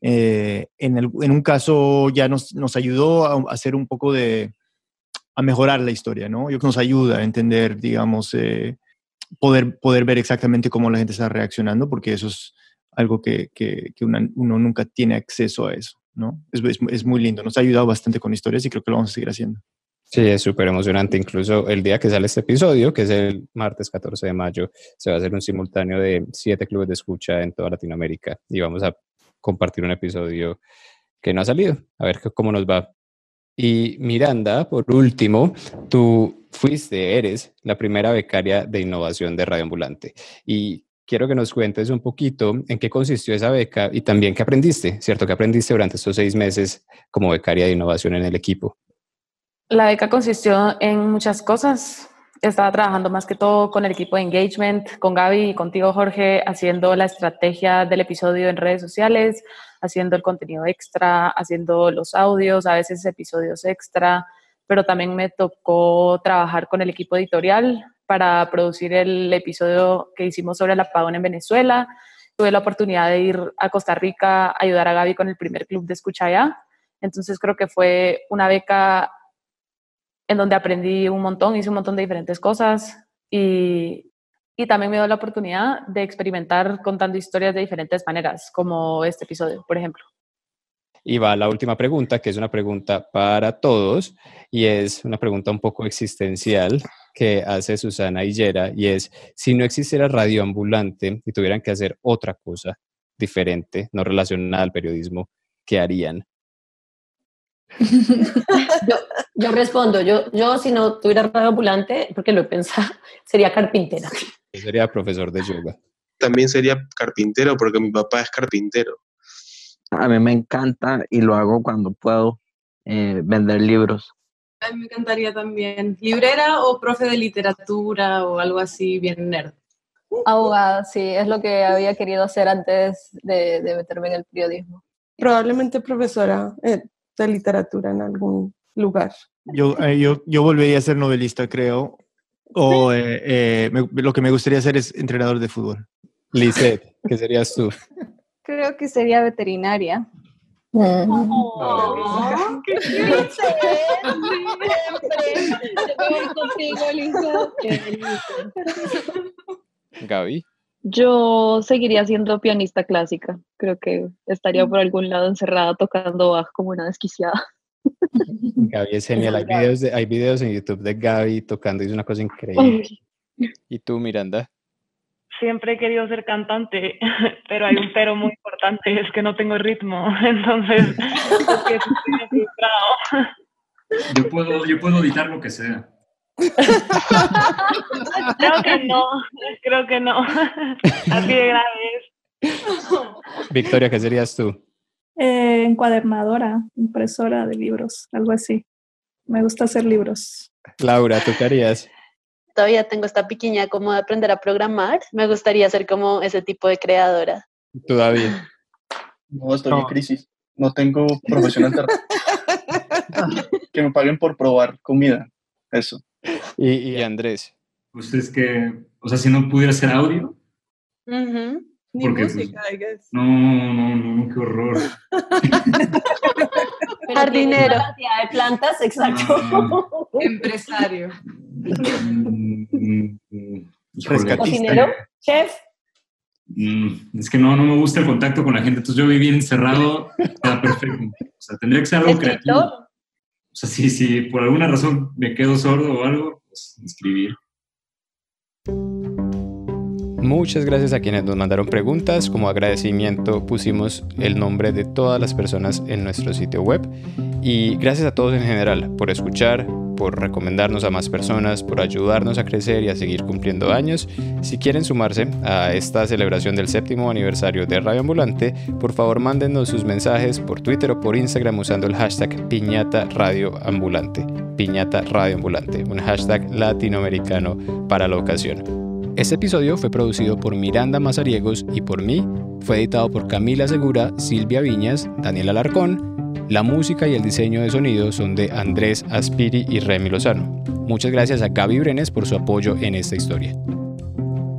Eh, en, el, en, un caso ya nos, nos ayudó a hacer un poco de, a mejorar la historia, ¿no? Yo que nos ayuda a entender, digamos, eh, poder, poder ver exactamente cómo la gente está reaccionando, porque eso es algo que, que, uno nunca tiene acceso a eso, ¿no? Es, es, muy lindo, nos ha ayudado bastante con historias y creo que lo vamos a seguir haciendo. Sí, es súper emocionante. Incluso el día que sale este episodio, que es el martes 14 de mayo, se va a hacer un simultáneo de siete clubes de escucha en toda Latinoamérica y vamos a compartir un episodio que no ha salido, a ver cómo nos va. Y Miranda, por último, tú fuiste, eres la primera becaria de innovación de Radio Ambulante. Y quiero que nos cuentes un poquito en qué consistió esa beca y también qué aprendiste, ¿cierto? ¿Qué aprendiste durante estos seis meses como becaria de innovación en el equipo? La beca consistió en muchas cosas. Estaba trabajando más que todo con el equipo de engagement, con Gaby y contigo, Jorge, haciendo la estrategia del episodio en redes sociales, haciendo el contenido extra, haciendo los audios, a veces episodios extra, pero también me tocó trabajar con el equipo editorial para producir el episodio que hicimos sobre el apagón en Venezuela. Tuve la oportunidad de ir a Costa Rica a ayudar a Gaby con el primer club de escucha allá. Entonces creo que fue una beca en donde aprendí un montón, hice un montón de diferentes cosas y, también me dio la oportunidad de experimentar contando historias de diferentes maneras, como este episodio, por ejemplo. Y va la última pregunta, que es una pregunta para todos, y es una pregunta un poco existencial que hace Susana Hillera, y es, si no existiera radio ambulante y tuvieran que hacer otra cosa diferente, no relacionada al periodismo, ¿qué harían? yo, yo, respondo, yo, yo si no tuviera radio ambulante, porque lo he pensado, sería carpintera. Yo sería profesor de yoga. También sería carpintero porque mi papá es carpintero. A mí me encanta y lo hago cuando puedo eh, vender libros. A mí me encantaría también. ¿Librera o profe de literatura o algo así bien nerd? Abogada, sí, es lo que había querido hacer antes de, de meterme en el periodismo. Probablemente profesora eh, de literatura en algún lugar. Yo, eh, yo, yo volvería a ser novelista, creo. O eh, eh, lo que me gustaría hacer es entrenador de fútbol. Lizeth, ¿qué serías tú? Creo que sería veterinaria. Oh, ¡Qué Gaby. Yo seguiría siendo pianista clásica. Creo que estaría por algún lado encerrada tocando bajo como una desquiciada. Gaby es genial. Hay videos, hay videos en YouTube de Gaby tocando y es una cosa increíble. ¿Y tú, Miranda? Siempre he querido ser cantante, pero hay un pero muy importante, es que no tengo ritmo. Entonces, es que yo puedo, yo puedo editar lo que sea. Creo que no, creo que no. Así de grave Victoria, ¿qué serías tú? Eh, encuadernadora, impresora de libros, algo así. Me gusta hacer libros. Laura, ¿tú qué harías? Todavía tengo esta piquiña como de aprender a programar. Me gustaría ser como ese tipo de creadora. Tú, David. No, estoy en crisis. No tengo profesión que me paguen por probar comida. Eso. Y, y Andrés. Pues es que, o sea, si no pudiera hacer audio. Ni Porque, pues, música, I guess. no, no, no, qué horror. Jardinero. De plantas, exacto. Empresario. Mm, mm, mm. Cocinero, chef. Mm, es que no, no me gusta el contacto con la gente, entonces yo viví encerrado, está perfecto. O sea, tendría que ser algo creativo. O sea, si, si por alguna razón me quedo sordo o algo, pues escribir. Muchas gracias a quienes nos mandaron preguntas. Como agradecimiento pusimos el nombre de todas las personas en nuestro sitio web. Y gracias a todos en general por escuchar, por recomendarnos a más personas, por ayudarnos a crecer y a seguir cumpliendo años. Si quieren sumarse a esta celebración del séptimo aniversario de Radio Ambulante, por favor mándenos sus mensajes por Twitter o por Instagram usando el hashtag Piñata Radio. Piñata Radio Ambulante, un hashtag latinoamericano para la ocasión. Este episodio fue producido por Miranda Mazariegos y por mí. Fue editado por Camila Segura, Silvia Viñas, Daniel Alarcón. La música y el diseño de sonido son de Andrés Aspiri y Remy Lozano. Muchas gracias a Gaby Brenes por su apoyo en esta historia.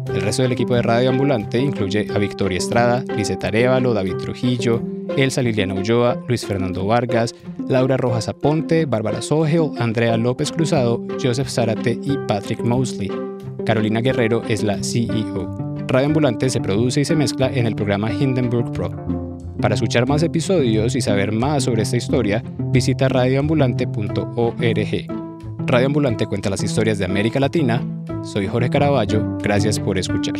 El resto del equipo de Radio Ambulante incluye a Victoria Estrada, Liseta Arevalo, David Trujillo, Elsa Liliana Ulloa, Luis Fernando Vargas, Laura Rojas Aponte, Bárbara Sogel, Andrea López Cruzado, Joseph Zárate y Patrick Mosley. Carolina Guerrero es la CEO. Radio Ambulante se produce y se mezcla en el programa Hindenburg Pro. Para escuchar más episodios y saber más sobre esta historia, visita radioambulante.org. Radio Ambulante cuenta las historias de América Latina. Soy Jorge Caraballo, gracias por escuchar.